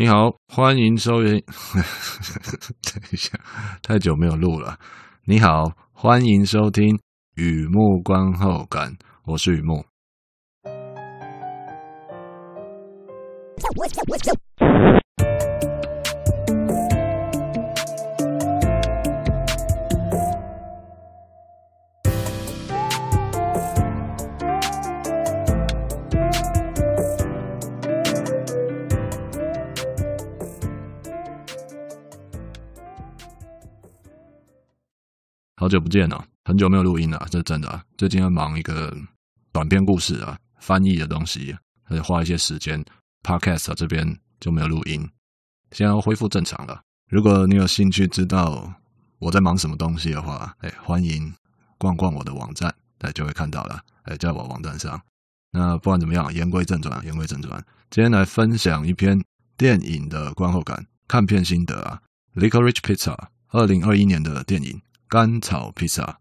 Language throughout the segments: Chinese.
你好，欢迎收听。等一下，太久没有录了。你好，欢迎收听《雨幕观后感》，我是雨幕。好久不见了，很久没有录音了，这是真的。最近要忙一个短篇故事啊，翻译的东西，还得花一些时间。Podcast 这边就没有录音，现在要恢复正常了。如果你有兴趣知道我在忙什么东西的话，哎，欢迎逛逛我的网站，哎，就会看到了。哎，在我网站上。那不管怎么样，言归正传，言归正传，今天来分享一篇电影的观后感、看片心得啊。Licorice Pizza，二零二一年的电影。甘草披萨，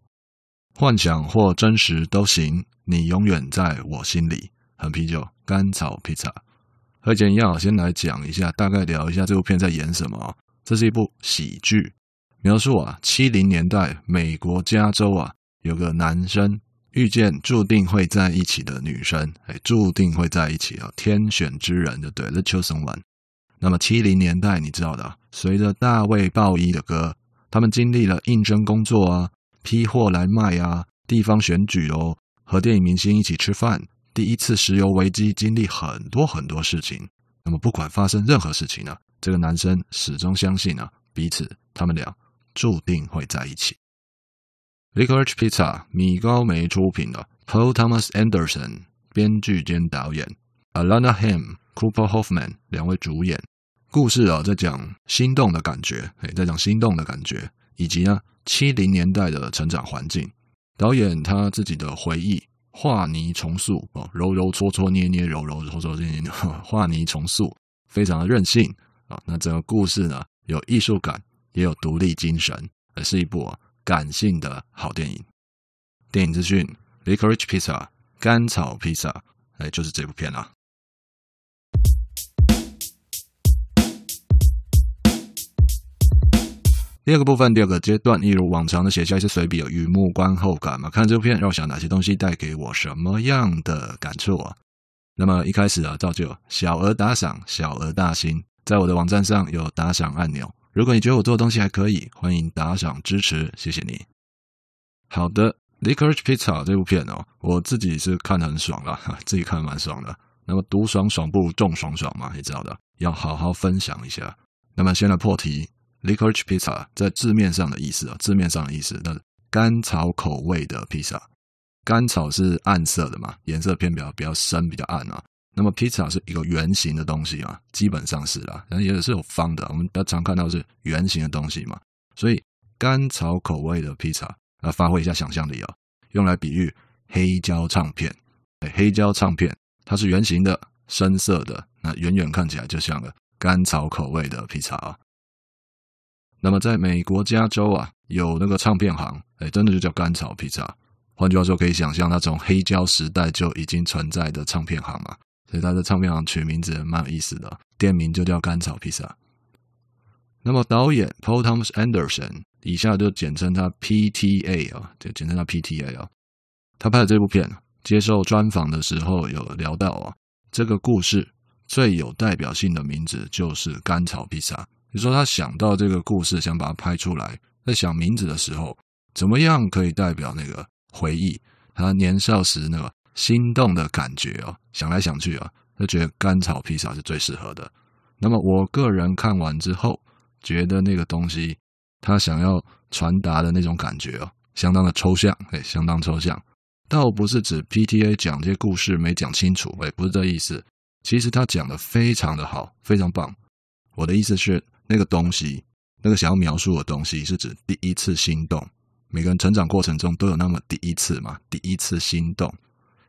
幻想或真实都行，你永远在我心里。很啤酒，甘草披萨。和以前一样，先来讲一下，大概聊一下这部片在演什么。这是一部喜剧，描述啊，七零年代美国加州啊，有个男生遇见注定会在一起的女生，哎，注定会在一起啊，天选之人就对了，The Chosen One。那么七零年代，你知道的，随着大卫鲍伊的歌。他们经历了应征工作啊，批货来卖啊，地方选举哦，和电影明星一起吃饭，第一次石油危机，经历很多很多事情。那么不管发生任何事情呢、啊，这个男生始终相信啊，彼此他们俩注定会在一起。Licorice Pizza 米高梅出品的，Paul Thomas Anderson 编剧兼导演，Alana Ham、Cooper Hoffman 两位主演。故事啊，在讲心动的感觉，哎，在讲心动的感觉，以及呢，七零年代的成长环境。导演他自己的回忆，画泥重塑哦，揉揉搓搓捏捏，揉揉搓搓捏捏，画泥重塑，非常的任性啊。那整个故事呢，有艺术感，也有独立精神，而是一部感性的好电影。电影资讯：Licorice Pizza，甘草披萨，哎，就是这部片啊。第二个部分，第二个阶段，一如往常的写下一些随笔，雨幕观后感嘛。看这部片，让我想哪些东西带给我什么样的感触啊？那么一开始啊，照旧小额打赏，小额大新，在我的网站上有打赏按钮。如果你觉得我做的东西还可以，欢迎打赏支持，谢谢你。好的，Licorice Pizza 这部片哦，我自己是看得很爽了，自己看得蛮爽的。那么独爽爽不如众爽爽嘛，你知道的，要好好分享一下。那么先来破题。Licorice Pizza 在字面上的意思啊，字面上的意思，那甘草口味的披萨，甘草是暗色的嘛，颜色偏比较比较深，比较暗啊。那么披萨是一个圆形的东西嘛，基本上是啦，但也是有方的，我们比较常看到是圆形的东西嘛。所以甘草口味的披萨，啊，发挥一下想象力啊，用来比喻黑胶唱片。黑胶唱片它是圆形的，深色的，那远远看起来就像个甘草口味的披萨啊。那么，在美国加州啊，有那个唱片行，哎，真的就叫甘草披萨。换句话说，可以想象，它从黑胶时代就已经存在的唱片行嘛。所以，它的唱片行取名字蛮有意思的，店名就叫甘草披萨。那么，导演 Paul Thomas Anderson，以下就简称他 PTA 啊，就简称他 PTA 啊。他拍的这部片，接受专访的时候有聊到啊，这个故事最有代表性的名字就是甘草披萨。比如说他想到这个故事，想把它拍出来，在想名字的时候，怎么样可以代表那个回忆？他年少时那个心动的感觉哦，想来想去啊，就觉得甘草披萨是最适合的。那么我个人看完之后，觉得那个东西他想要传达的那种感觉哦，相当的抽象，哎，相当抽象。倒不是指 PTA 讲这些故事没讲清楚，哎，不是这意思。其实他讲的非常的好，非常棒。我的意思是。那个东西，那个想要描述的东西，是指第一次心动。每个人成长过程中都有那么第一次嘛，第一次心动，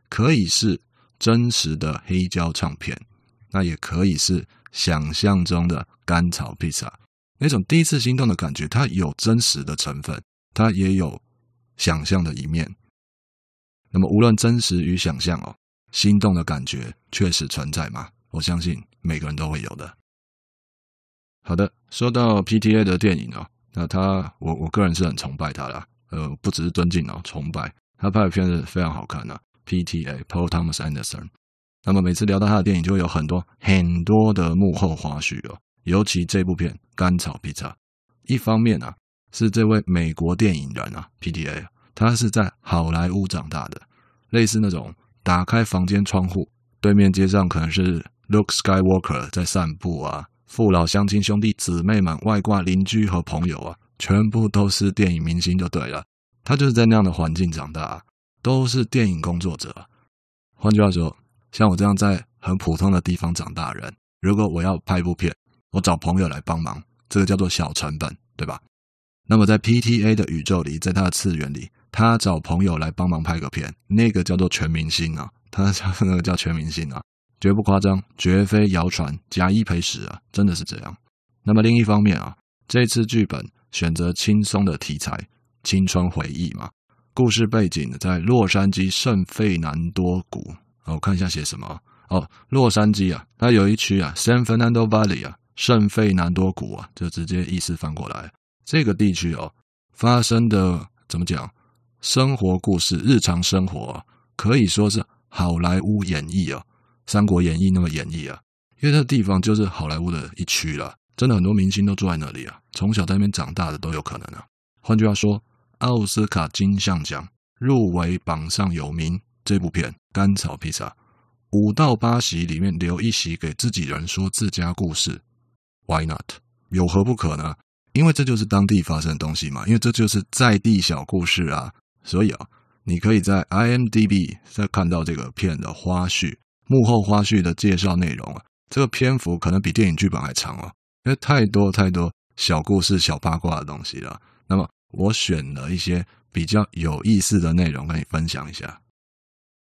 可以是真实的黑胶唱片，那也可以是想象中的甘草披萨。那种第一次心动的感觉，它有真实的成分，它也有想象的一面。那么无论真实与想象哦，心动的感觉确实存在嘛？我相信每个人都会有的。好的，说到 PTA 的电影啊，那他我我个人是很崇拜他的，呃，不只是尊敬哦，崇拜他拍的片子非常好看的。PTA Paul Thomas Anderson，那么每次聊到他的电影，就会有很多很多的幕后花絮哦。尤其这部片《甘草披萨》，一方面啊，是这位美国电影人啊，PTA，他是在好莱坞长大的，类似那种打开房间窗户，对面街上可能是 Luke Skywalker 在散步啊，父老乡亲兄弟姊妹们、外挂邻居和朋友啊，全部都是电影明星就对了。他就是在那样的环境长大，都是电影工作者。换句话说，像我这样在很普通的地方长大人，如果我要拍部片，我找朋友来帮忙，这个叫做小成本，对吧？那么在 PTA 的宇宙里，在他的次元里，他找朋友来帮忙拍个片，那个叫做全明星啊，他那个叫全明星啊，绝不夸张，绝非谣传，假一赔十啊，真的是这样。那么另一方面啊，这次剧本选择轻松的题材，青春回忆嘛，故事背景在洛杉矶圣费南多谷，我看一下写什么哦，洛杉矶啊，它有一区啊，San Fernando Valley 啊。圣费南多谷啊，就直接意思翻过来，这个地区哦，发生的怎么讲？生活故事、日常生活，可以说是好莱坞演绎啊，《三国演义》那么演绎啊，因为这地方就是好莱坞的一区了，真的很多明星都住在那里啊，从小在那边长大的都有可能啊。换句话说，奥斯卡金像奖入围榜上有名，这部片《甘草披萨》，五到八席里面留一席给自己人说自家故事。Why not？有何不可呢？因为这就是当地发生的东西嘛，因为这就是在地小故事啊。所以啊，你可以在 IMDB 再看到这个片的花絮、幕后花絮的介绍内容啊。这个篇幅可能比电影剧本还长哦，因为太多太多小故事、小八卦的东西了。那么我选了一些比较有意思的内容跟你分享一下。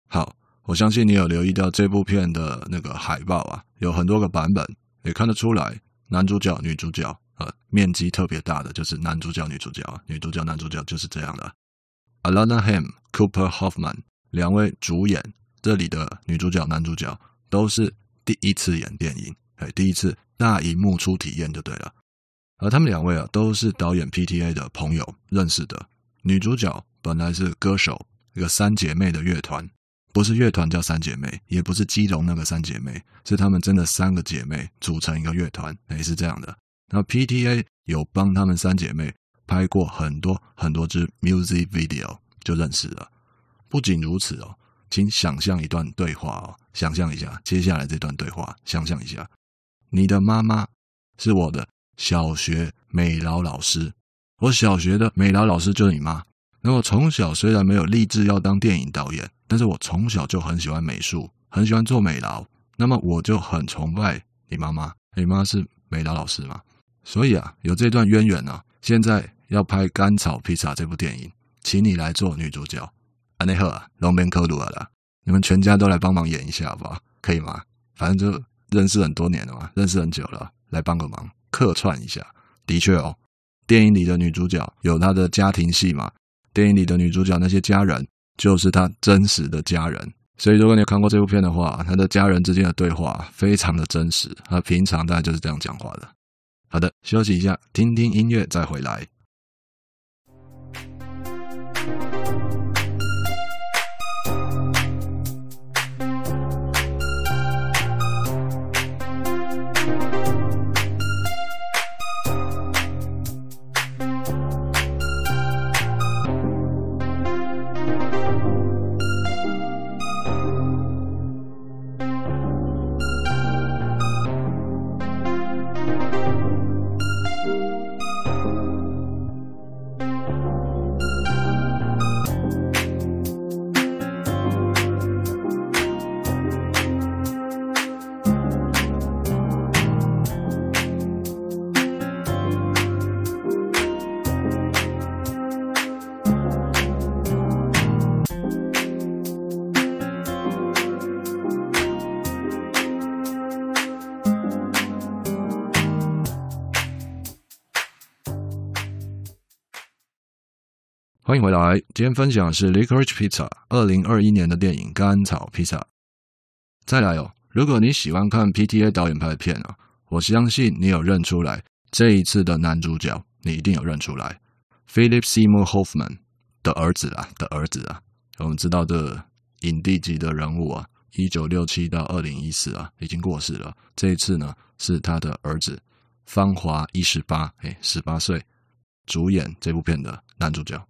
好，我相信你有留意到这部片的那个海报啊，有很多个版本，也看得出来。男主角、女主角，呃，面积特别大的就是男主角、女主角，女主角、男主角就是这样的。Alana Ham、Cooper Hoffman 两位主演，这里的女主角、男主角都是第一次演电影，哎，第一次大荧幕初体验就对了。而他们两位啊，都是导演 PTA 的朋友认识的。女主角本来是歌手，一个三姐妹的乐团。不是乐团叫三姐妹，也不是基隆那个三姐妹，是她们真的三个姐妹组成一个乐团，也是这样的。那 PTA 有帮她们三姐妹拍过很多很多支 music video，就认识了。不仅如此哦，请想象一段对话哦，想象一下接下来这段对话，想象一下，你的妈妈是我的小学美劳老师，我小学的美劳老师就是你妈。那我从小虽然没有立志要当电影导演，但是我从小就很喜欢美术，很喜欢做美劳。那么我就很崇拜你妈妈，你妈是美劳老师嘛？所以啊，有这段渊源啊。现在要拍《甘草披萨》这部电影，请你来做女主角。安内赫啊，龙边科鲁尔啦，你们全家都来帮忙演一下好不好？可以吗？反正就认识很多年了嘛，认识很久了，来帮个忙，客串一下。的确哦，电影里的女主角有她的家庭戏嘛。电影里的女主角那些家人就是她真实的家人，所以如果你看过这部片的话，她的家人之间的对话非常的真实，她平常大概就是这样讲话的。好的，休息一下，听听音乐再回来。欢迎回来，今天分享的是《Licorice Pizza》二零二一年的电影《甘草披萨》。再来哦，如果你喜欢看 PTA 导演拍的片啊，我相信你有认出来这一次的男主角你一定有认出来，Philip Seymour Hoffman 的儿子啊的儿子啊，我们知道这影帝级的人物啊，一九六七到二零一四啊，已经过世了。这一次呢，是他的儿子方华一十八，哎，十八岁，主演这部片的男主角。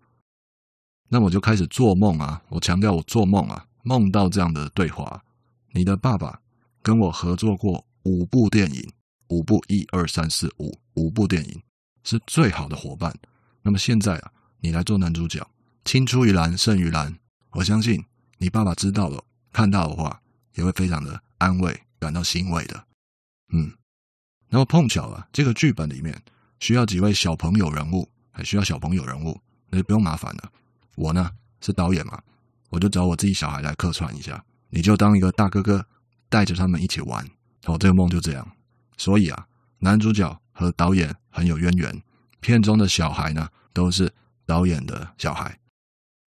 那我就开始做梦啊，我强调我做梦啊，梦到这样的对话：你的爸爸跟我合作过五部电影，五部一二三四五五部电影是最好的伙伴。那么现在啊，你来做男主角，青出于蓝胜于蓝。我相信你爸爸知道了，看到的话也会非常的安慰，感到欣慰的。嗯，那么碰巧啊，这个剧本里面需要几位小朋友人物，还需要小朋友人物，那就不用麻烦了。我呢是导演嘛，我就找我自己小孩来客串一下，你就当一个大哥哥，带着他们一起玩。哦，这个梦就这样。所以啊，男主角和导演很有渊源，片中的小孩呢都是导演的小孩。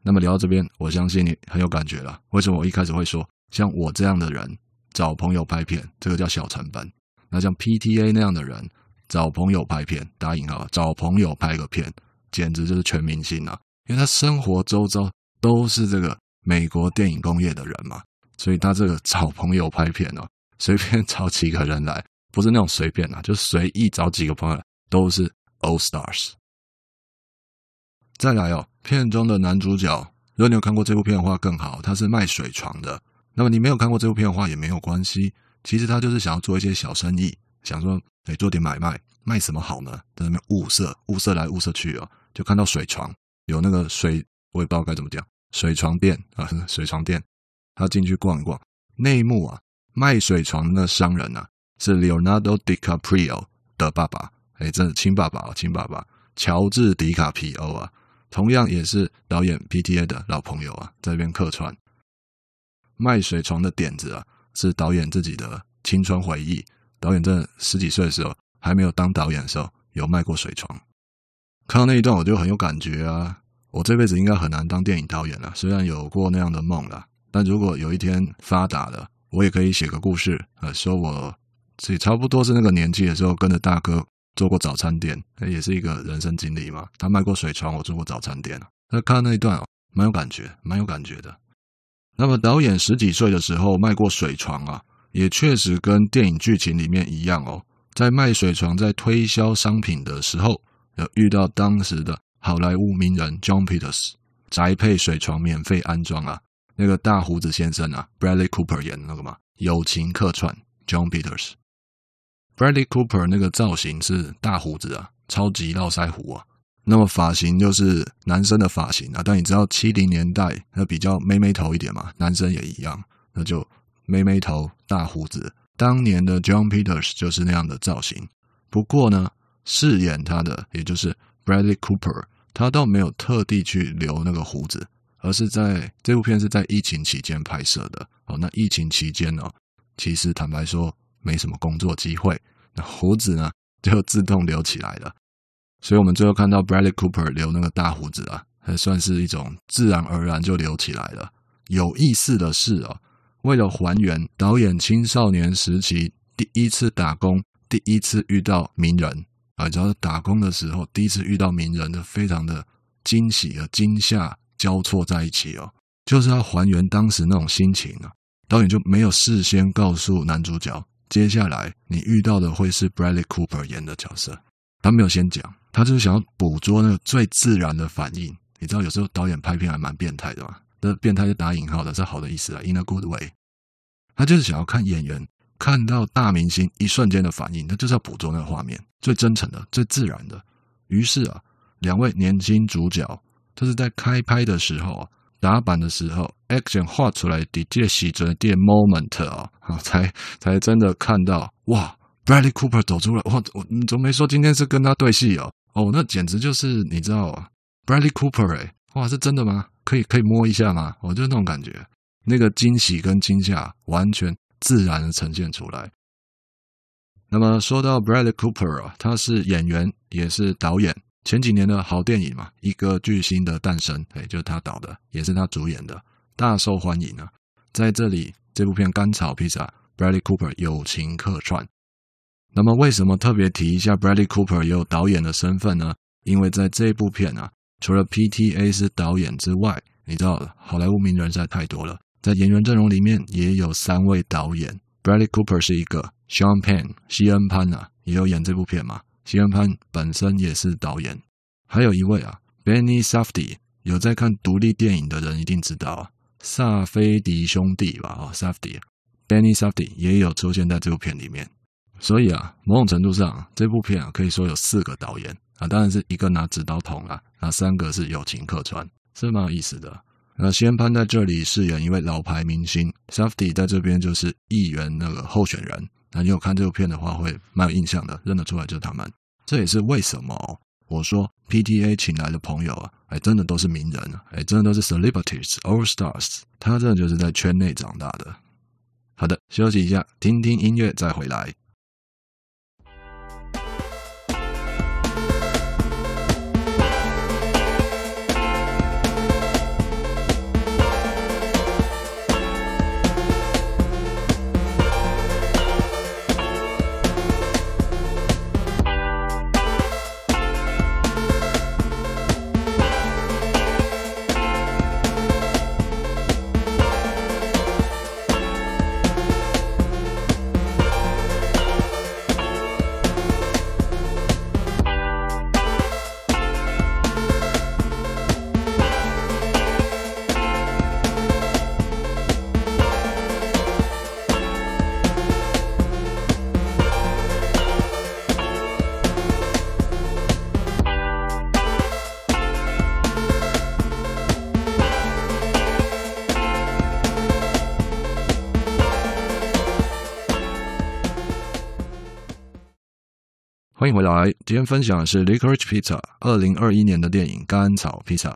那么聊到这边，我相信你很有感觉了。为什么我一开始会说，像我这样的人找朋友拍片，这个叫小成本？那像 PTA 那样的人找朋友拍片，打引号，找朋友拍个片，简直就是全明星啊！因为他生活周遭都是这个美国电影工业的人嘛，所以他这个找朋友拍片哦，随便找几个人来，不是那种随便啊，就随意找几个朋友，都是 All Stars。再来哦，片中的男主角，如果你有看过这部片的话更好，他是卖水床的。那么你没有看过这部片的话也没有关系，其实他就是想要做一些小生意，想说哎做点买卖，卖什么好呢？在那边物色，物色来物色去哦，就看到水床。有那个水，我也不知道该怎么讲，水床垫啊，水床垫，他进去逛一逛。内幕啊，卖水床的商人啊，是 Leonardo DiCaprio 的爸爸，哎，真的亲爸爸啊，亲爸爸，乔治·迪卡皮欧啊，同样也是导演 PTA 的老朋友啊，在这边客串。卖水床的点子啊，是导演自己的青春回忆。导演在十几岁的时候，还没有当导演的时候，有卖过水床。看到那一段我就很有感觉啊！我这辈子应该很难当电影导演了，虽然有过那样的梦了，但如果有一天发达了，我也可以写个故事，呃，说我自己差不多是那个年纪的时候，跟着大哥做过早餐店，也是一个人生经历嘛。他卖过水床，我做过早餐店。那看到那一段哦，蛮有感觉，蛮有感觉的。那么导演十几岁的时候卖过水床啊，也确实跟电影剧情里面一样哦，在卖水床在推销商品的时候。有遇到当时的好莱坞名人 John Peters，宅配水床免费安装啊，那个大胡子先生啊，Bradley Cooper 演的那个嘛，友情客串 John Peters。Bradley Cooper 那个造型是大胡子啊，超级络腮胡啊，那么发型就是男生的发型啊，但你知道七零年代那比较妹妹头一点嘛，男生也一样，那就妹妹头大胡子。当年的 John Peters 就是那样的造型，不过呢。饰演他的，也就是 Bradley Cooper，他倒没有特地去留那个胡子，而是在这部片是在疫情期间拍摄的。哦，那疫情期间呢，其实坦白说没什么工作机会，那胡子呢就自动留起来了。所以我们最后看到 Bradley Cooper 留那个大胡子啊，还算是一种自然而然就留起来了。有意思的是哦，为了还原导演青少年时期第一次打工，第一次遇到名人。啊，只要是打工的时候，第一次遇到名人，就非常的惊喜和惊吓交错在一起哦，就是要还原当时那种心情啊。导演就没有事先告诉男主角，接下来你遇到的会是 Bradley Cooper 演的角色，他没有先讲，他就是想要捕捉那个最自然的反应。你知道，有时候导演拍片还蛮变态的嘛，那变态就打引号的，是好的意思啊，in a good way。他就是想要看演员。看到大明星一瞬间的反应，他就是要捕捉那个画面，最真诚的、最自然的。于是啊，两位年轻主角，这是在开拍的时候啊，打板的时候，action 画出来的这喜着的 moment 啊，才才真的看到哇，Bradley Cooper 走出来，哇，我你怎么没说今天是跟他对戏哦？哦，那简直就是你知道啊，Bradley Cooper 哎，哇，是真的吗？可以可以摸一下吗？我就那种感觉，那个惊喜跟惊吓完全。自然呈现出来。那么说到 Bradley Cooper 啊，他是演员也是导演。前几年的好电影嘛，《一个巨星的诞生》，哎，就是他导的，也是他主演的，大受欢迎啊。在这里，这部片《甘草披萨》，Bradley Cooper 友情客串。那么为什么特别提一下 Bradley Cooper 也有导演的身份呢？因为在这部片啊，除了 PTA 是导演之外，你知道好莱坞名人实在太多了，在演员阵容里面也有三位导演，Bradley Cooper 是一个，Sean Penn 西恩潘啊也有演这部片嘛，西恩潘本身也是导演，还有一位啊，Benny Safdie 有在看独立电影的人一定知道啊，萨菲迪兄弟吧，哦，Safdie，Benny Safdie 也有出现在这部片里面。所以啊，某种程度上，这部片啊可以说有四个导演啊，当然是一个拿指导筒啊，那三个是友情客串，是蛮有意思的。那先潘在这里饰演一位老牌明星，Safdie 在这边就是议员那个候选人。那你有看这部片的话，会蛮有印象的，认得出来就是他们。这也是为什么我说 PTA 请来的朋友啊，哎，真的都是名人啊，哎，真的都是 celebrities all stars，他真的就是在圈内长大的。好的，休息一下，听听音乐再回来。欢迎回来，今天分享的是《Licorice Pizza》二零二一年的电影《甘草披萨》。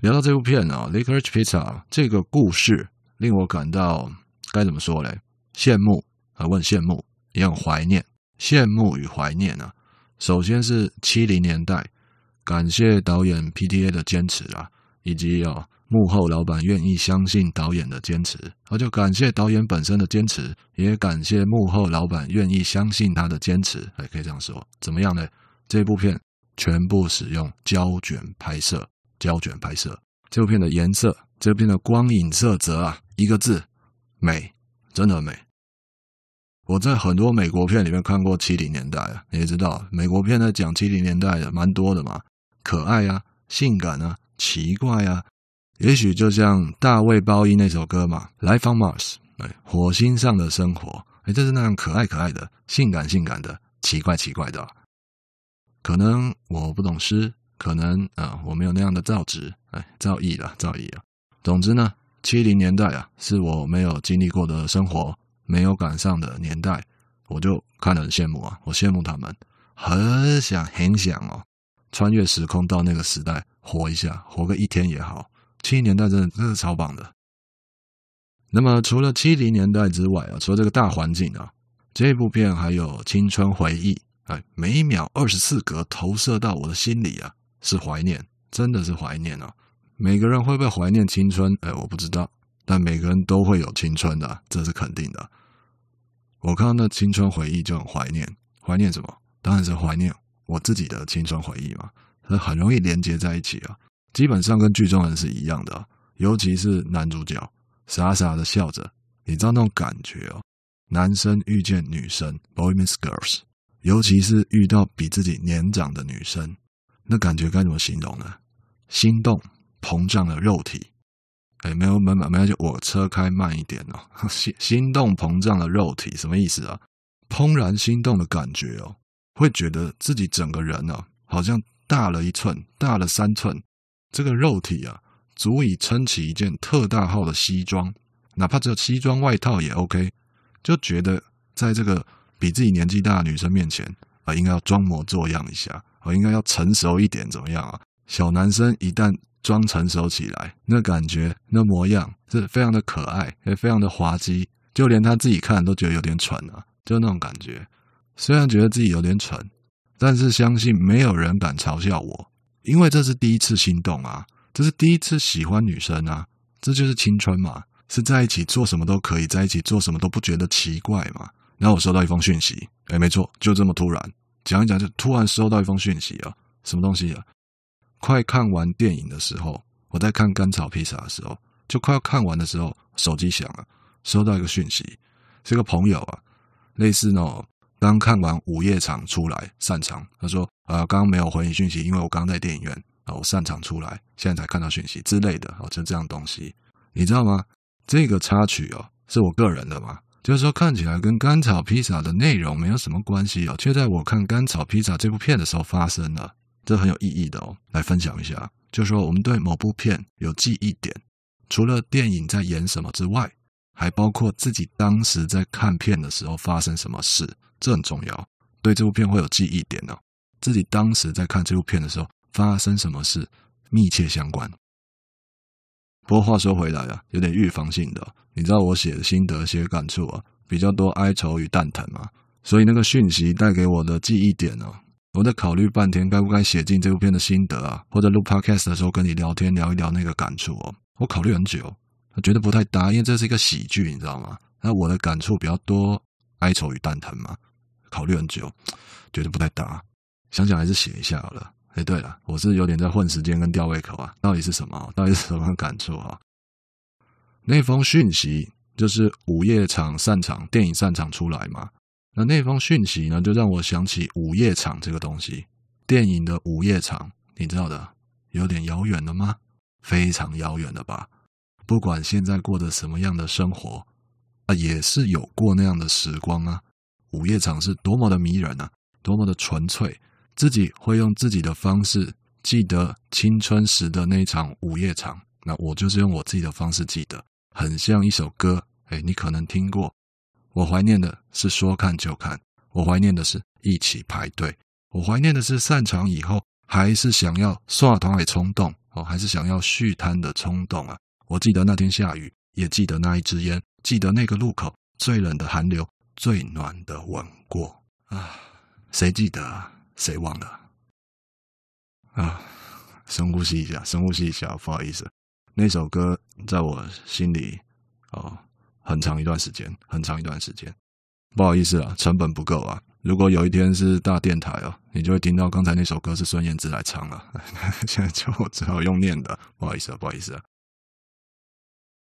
聊到这部片啊，《Licorice Pizza》这个故事令我感到该怎么说嘞？羡慕啊，我很羡慕，也很怀念。羡慕与怀念啊，首先是七零年代，感谢导演 PTA 的坚持啊，以及啊。幕后老板愿意相信导演的坚持，而就感谢导演本身的坚持，也感谢幕后老板愿意相信他的坚持。哎，可以这样说，怎么样呢？这部片全部使用胶卷拍摄，胶卷拍摄。这部片的颜色，这部片的光影色泽啊，一个字，美，真的美。我在很多美国片里面看过七零年代啊，你也知道，美国片在讲七零年代的蛮多的嘛，可爱啊，性感啊，奇怪啊。也许就像大卫鲍伊那首歌嘛，《Life on Mars》，哎，火星上的生活，哎，就是那样可爱可爱的、性感性感的、奇怪奇怪的。可能我不懂诗，可能啊、我没有那样的造诣，哎，造诣了，造诣了。总之呢，七零年代啊，是我没有经历过的生活，没有赶上的年代，我就看得很羡慕啊，我羡慕他们，很想很想哦，穿越时空到那个时代活一下，活个一天也好。七零年代真的真的超棒的。那么除了七零年代之外啊，除了这个大环境啊，这部片还有青春回忆，哎，每一秒二十四格投射到我的心里啊，是怀念，真的是怀念啊。每个人会不会怀念青春？哎，我不知道，但每个人都会有青春的，这是肯定的。我看到那青春回忆就很怀念，怀念什么？当然是怀念我自己的青春回忆嘛，它很容易连接在一起啊。基本上跟剧中人是一样的，尤其是男主角傻傻的笑着，你知道那种感觉哦。男生遇见女生，boy meets girls，尤其是遇到比自己年长的女生，那感觉该怎么形容呢？心动膨胀的肉体，哎，没有没有没有，就我车开慢一点哦。心心动膨胀的肉体什么意思啊？怦然心动的感觉哦，会觉得自己整个人哦，好像大了一寸，大了三寸。这个肉体啊，足以撑起一件特大号的西装，哪怕只有西装外套也 OK。就觉得在这个比自己年纪大的女生面前啊，应该要装模作样一下，啊，应该要成熟一点，怎么样啊？小男生一旦装成熟起来，那感觉、那模样是非常的可爱，也非常的滑稽，就连他自己看都觉得有点蠢啊，就那种感觉。虽然觉得自己有点蠢，但是相信没有人敢嘲笑我。因为这是第一次心动啊，这是第一次喜欢女生啊，这就是青春嘛，是在一起做什么都可以，在一起做什么都不觉得奇怪嘛。然后我收到一封讯息，哎，没错，就这么突然，讲一讲就突然收到一封讯息啊，什么东西啊？快看完电影的时候，我在看甘草披萨的时候，就快要看完的时候，手机响了，收到一个讯息，是个朋友啊，类似那种刚看完午夜场出来散场，他说啊，刚刚没有回你讯息，因为我刚刚在电影院啊，我散场出来，现在才看到讯息之类的哦，就这样东西，你知道吗？这个插曲哦，是我个人的嘛，就是说看起来跟甘草披萨的内容没有什么关系哦，却在我看甘草披萨这部片的时候发生了。这很有意义的哦，来分享一下。就是说，我们对某部片有记忆点，除了电影在演什么之外，还包括自己当时在看片的时候发生什么事，这很重要。对这部片会有记忆点哦，自己当时在看这部片的时候发生什么事，密切相关。不过话说回来啊，有点预防性的，你知道我写的心得、写感触啊，比较多哀愁与蛋疼嘛，所以那个讯息带给我的记忆点呢。我在考虑半天，该不该写进这部片的心得啊，或者录 podcast 的时候跟你聊天聊一聊那个感触哦。我考虑很久，我觉得不太搭，因为这是一个喜剧，你知道吗？那我的感触比较多，哀愁与蛋疼嘛。考虑很久，觉得不太搭，想想还是写一下好了。哎，对了，我是有点在混时间跟吊胃口啊。到底是什么？到底是什么感触啊？那封讯息就是午夜场散场，电影散场出来嘛。那那封讯息呢，就让我想起午夜场这个东西。电影的午夜场，你知道的，有点遥远了吗？非常遥远了吧？不管现在过的什么样的生活，啊，也是有过那样的时光啊。午夜场是多么的迷人啊，多么的纯粹，自己会用自己的方式记得青春时的那一场午夜场。那我就是用我自己的方式记得，很像一首歌，哎，你可能听过。我怀念的是说看就看，我怀念的是一起排队，我怀念的是散场以后还是想要刷团的冲动哦，还是想要续摊的冲动啊！我记得那天下雨，也记得那一支烟，记得那个路口最冷的寒流，最暖的吻过啊！谁记得？谁忘了啊？深呼吸一下，深呼吸一下，不好意思，那首歌在我心里哦。很长一段时间，很长一段时间，不好意思啊，成本不够啊。如果有一天是大电台哦，你就会听到刚才那首歌是孙燕姿来唱了。现在就我只好用念的，不好意思啊，不好意思啊。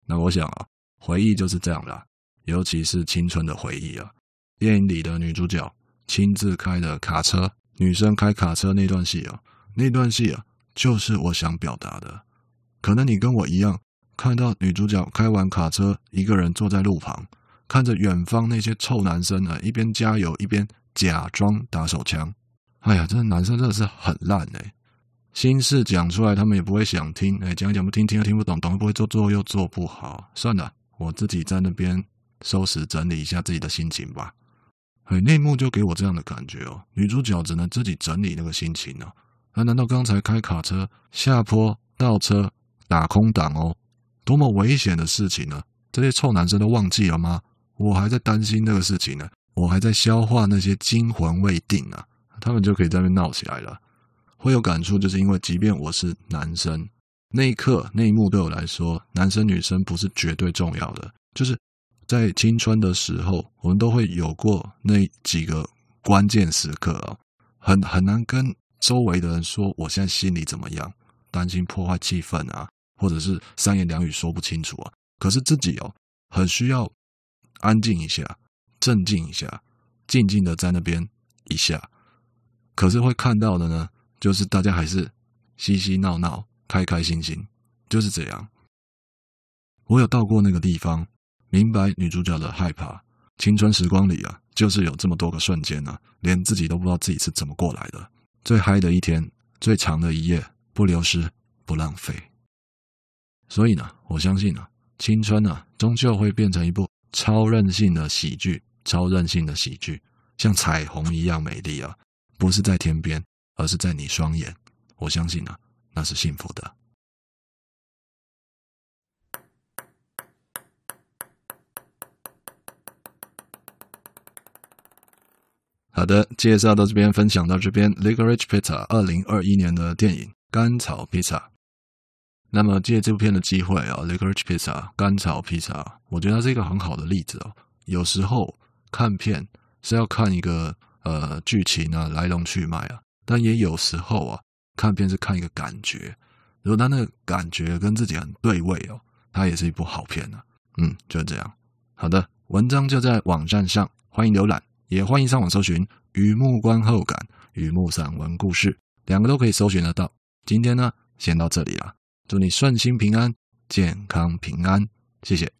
那我想啊，回忆就是这样啦，尤其是青春的回忆啊。电影里的女主角亲自开的卡车，女生开卡车那段戏啊，那段戏啊，就是我想表达的。可能你跟我一样。看到女主角开完卡车，一个人坐在路旁，看着远方那些臭男生啊，一边加油一边假装打手枪。哎呀，这男生真的是很烂哎！心事讲出来，他们也不会想听。哎，讲讲不听，听又听不懂，懂又不会做，做又做不好。算了，我自己在那边收拾整理一下自己的心情吧。哎，内幕就给我这样的感觉哦，女主角只能自己整理那个心情哦。那难道刚才开卡车下坡倒车打空挡哦？多么危险的事情呢？这些臭男生都忘记了吗？我还在担心那个事情呢，我还在消化那些惊魂未定啊，他们就可以在那边闹起来了。会有感触，就是因为即便我是男生，那一刻那一幕对我来说，男生女生不是绝对重要的，就是在青春的时候，我们都会有过那几个关键时刻啊，很很难跟周围的人说我现在心里怎么样，担心破坏气氛啊。或者是三言两语说不清楚啊，可是自己哦，很需要安静一下，镇静一下，静静的在那边一下。可是会看到的呢，就是大家还是嬉嬉闹闹，开开心心，就是这样。我有到过那个地方，明白女主角的害怕。青春时光里啊，就是有这么多个瞬间啊，连自己都不知道自己是怎么过来的。最嗨的一天，最长的一夜，不流失，不浪费。所以呢，我相信啊，青春呢，终究会变成一部超任性的喜剧，超任性的喜剧，像彩虹一样美丽啊！不是在天边，而是在你双眼。我相信啊，那是幸福的。好的，介绍到这边，分享到这边。Licorice Pizza 二零二一年的电影《甘草披萨》。那么借这部片的机会啊，Licorice Pizza 甘草披萨，我觉得它是一个很好的例子哦。有时候看片是要看一个呃剧情啊来龙去脉啊，但也有时候啊看片是看一个感觉，如果他那个感觉跟自己很对位哦，它也是一部好片呢、啊。嗯，就这样。好的，文章就在网站上，欢迎浏览，也欢迎上网搜寻《雨幕观后感》《雨幕散文故事》，两个都可以搜寻得到。今天呢，先到这里了，祝你顺心平安，健康平安，谢谢。